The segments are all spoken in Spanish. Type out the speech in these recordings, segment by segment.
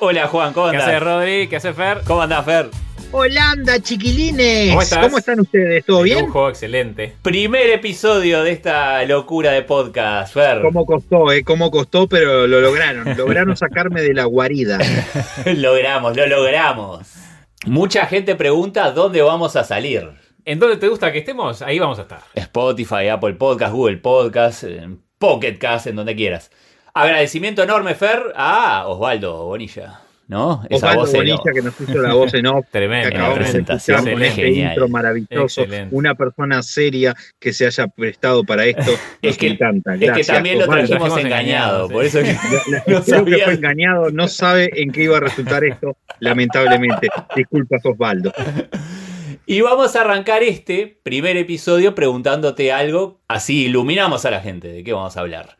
Hola Juan, ¿cómo ¿Qué andás? hace Rodri? ¿Qué hace Fer? ¿Cómo andás, Fer? Holanda, chiquilines. ¿Cómo estás? están ustedes? ¿Todo bien? Lujo, excelente. Primer episodio de esta locura de podcast, Fer. ¿Cómo costó, eh? ¿Cómo costó? Pero lo lograron. Lograron sacarme de la guarida. logramos, lo logramos. Mucha gente pregunta dónde vamos a salir. ¿En dónde te gusta que estemos? Ahí vamos a estar. Spotify, Apple Podcast, Google Podcast, Pocket Cast, en donde quieras. Agradecimiento enorme, Fer, a Osvaldo Bonilla, ¿no? Osvaldo voz Bonilla que nos hizo la voz en off. De presentación, con este genial. intro maravilloso. Excelente. Una persona seria que se haya prestado para esto. Es que- encanta. Es que Gracias, también lo Osvaldo. trajimos Trajimos engañado, engañado, por eso que La- no creo que sabía. fue engañado, no sabe en qué iba a resultar esto, lamentablemente. Disculpas, Osvaldo. Y vamos a arrancar este primer episodio preguntándote algo, así iluminamos a la gente de qué vamos a hablar.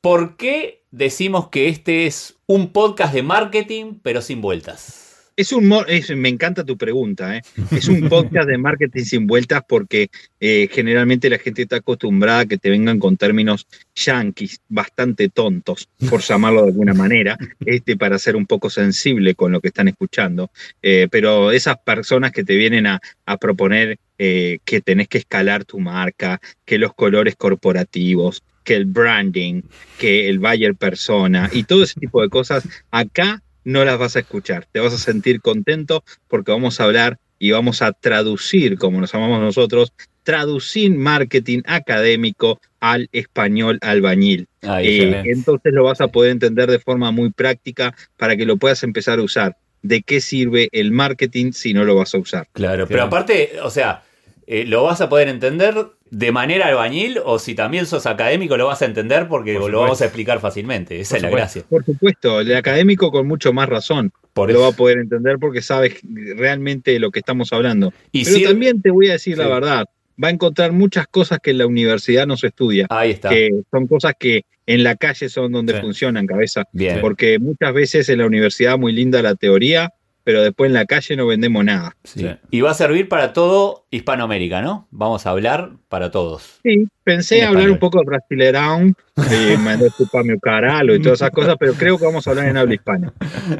¿Por qué decimos que este es un podcast de marketing pero sin vueltas? Es un me encanta tu pregunta, ¿eh? Es un podcast de marketing sin vueltas porque eh, generalmente la gente está acostumbrada a que te vengan con términos yanquis, bastante tontos, por llamarlo de alguna manera, este, para ser un poco sensible con lo que están escuchando. Eh, pero esas personas que te vienen a, proponer que tenés que escalar tu marca, que los colores corporativos, que el branding, que el buyer persona y todo ese tipo de cosas, acá no las vas a escuchar. Te vas a sentir contento porque vamos a hablar y vamos a traducir, como nos llamamos nosotros, traducir marketing académico al español albañil. Ahí Eh, entonces lo vas a poder entender de forma muy práctica para que lo puedas empezar a usar. ¿De qué sirve el marketing si no lo vas a usar? Claro, pero aparte, o sea, eh, lo vas a poder entender de manera albañil o si también sos académico lo vas a entender porque Por lo vamos a explicar fácilmente. Esa Por es la supuesto. gracia. Por supuesto, el académico con mucho más razón Por lo va a poder entender porque sabe realmente lo que estamos hablando. Y Pero también te voy a decir la verdad, va a encontrar muchas cosas que en la universidad no se estudia, Ahí está. que son cosas que en la calle son donde Sí. funcionan, cabeza. Bien. Porque muchas veces en la universidad muy linda la teoría, pero después en la calle no vendemos nada. Sí. Sí. Y va a servir para todo Hispanoamérica, ¿no? Vamos a hablar para todos. Sí, pensé En hablar español. un poco de Brasileirão, mandar chupame o caralo y todas esas cosas, pero creo que vamos a hablar en habla hispana.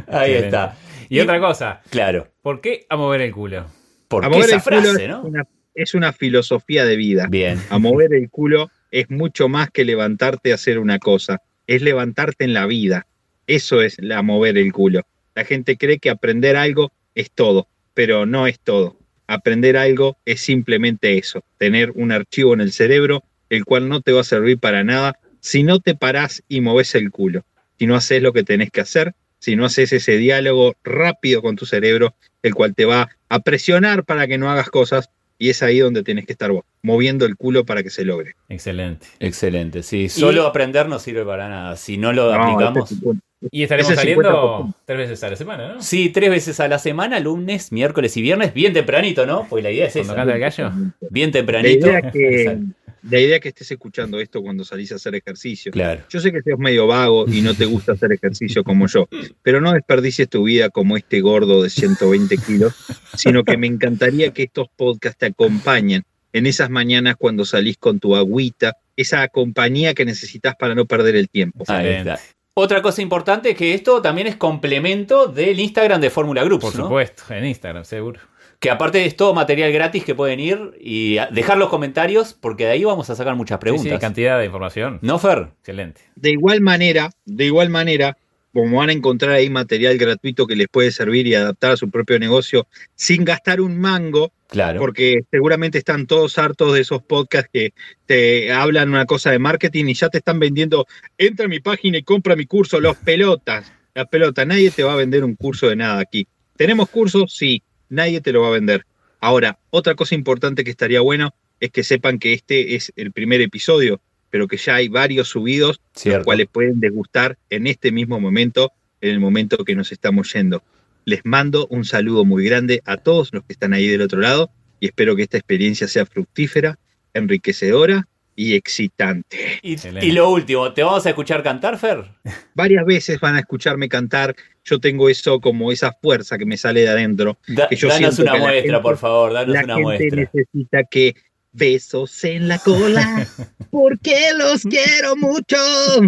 Ahí está. Y otra cosa, Claro. ¿por qué a mover el culo? ¿Por A qué mover esa el culo frase, es, no? una, es una filosofía de vida. Bien. A mover el culo es mucho más que levantarte a hacer una cosa, es levantarte en la vida. Eso es la mover el culo. La gente cree que aprender algo es todo, pero no es todo. Aprender algo es simplemente eso, tener un archivo en el cerebro el cual no te va a servir para nada si no te parás y moves el culo, si no haces lo que tenés que hacer, si no haces ese diálogo rápido con tu cerebro, el cual te va a presionar para que no hagas cosas, y es ahí donde tienes que estar vos, moviendo el culo para que se logre. Excelente. Excelente. Sí, solo aprender no sirve para nada. Si no lo No, aplicamos. este es un- Y estaremos saliendo 50%. tres veces a la semana, ¿no? Sí, tres veces a la semana, lunes, miércoles y viernes, bien tempranito, ¿no? Porque la idea es esa. canta el gallo. Bien La tempranito. idea, es que, la idea es que estés escuchando esto cuando salís a hacer ejercicio. Claro. Yo sé que sos medio vago y no te gusta hacer ejercicio como yo, pero no desperdicies tu vida como este gordo de 120 kilos, sino que me encantaría que estos podcasts te acompañen en esas mañanas cuando salís con tu agüita, esa compañía que necesitas para no perder el tiempo. Ahí está. Otra cosa importante es que esto también es complemento del Instagram de Fórmula Groups, Por ¿no? supuesto, en Instagram, seguro. Que aparte es todo material gratis que pueden ir y dejar los comentarios porque de ahí vamos a sacar muchas Sí, preguntas. sí, cantidad de información. ¿No, Fer? Excelente. De igual manera, de igual manera, como van a encontrar ahí material gratuito que les puede servir y adaptar a su propio negocio sin gastar un mango, Claro. porque seguramente están todos hartos de esos podcasts que te hablan una cosa de marketing y ya te están vendiendo, entra a mi página y compra mi curso, los pelotas, las pelotas, nadie te va a vender un curso de nada aquí. ¿Tenemos cursos? Sí, nadie te lo va a vender. Ahora, otra cosa importante que estaría bueno es que sepan que este es el primer episodio pero que ya hay varios subidos, Cierto. los cuales pueden degustar en este mismo momento, en el momento que nos estamos yendo. Les mando un saludo muy grande a todos los que están ahí del otro lado y espero que esta experiencia sea fructífera, enriquecedora y excitante. Y, lo último, ¿te vamos a escuchar cantar, Fer? Varias veces van a escucharme cantar, yo tengo eso como esa fuerza que me sale de adentro. Da- Que yo danos una que muestra, gente- por favor, danos La una gente muestra. necesita que besos en la cola, porque los quiero mucho.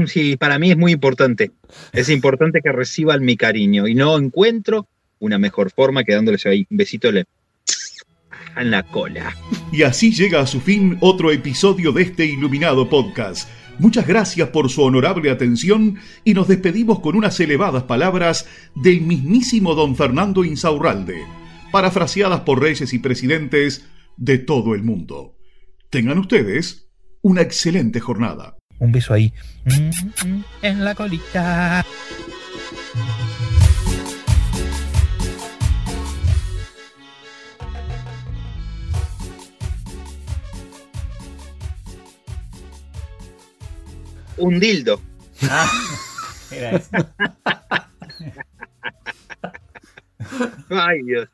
Sí, para mí es muy importante. Es importante que reciban mi cariño y no encuentro una mejor forma que dándoles ahí un besito en la- cola. Y así llega a su fin otro episodio de este iluminado podcast. Muchas gracias por su honorable atención y nos despedimos con unas elevadas palabras del mismísimo don Fernando Insaurralde, parafraseadas por reyes y presidentes de todo el mundo. Tengan ustedes una excelente jornada. Un beso ahí. Mm, mm, En la colita. Un dildo. Era eso. Ay, Dios.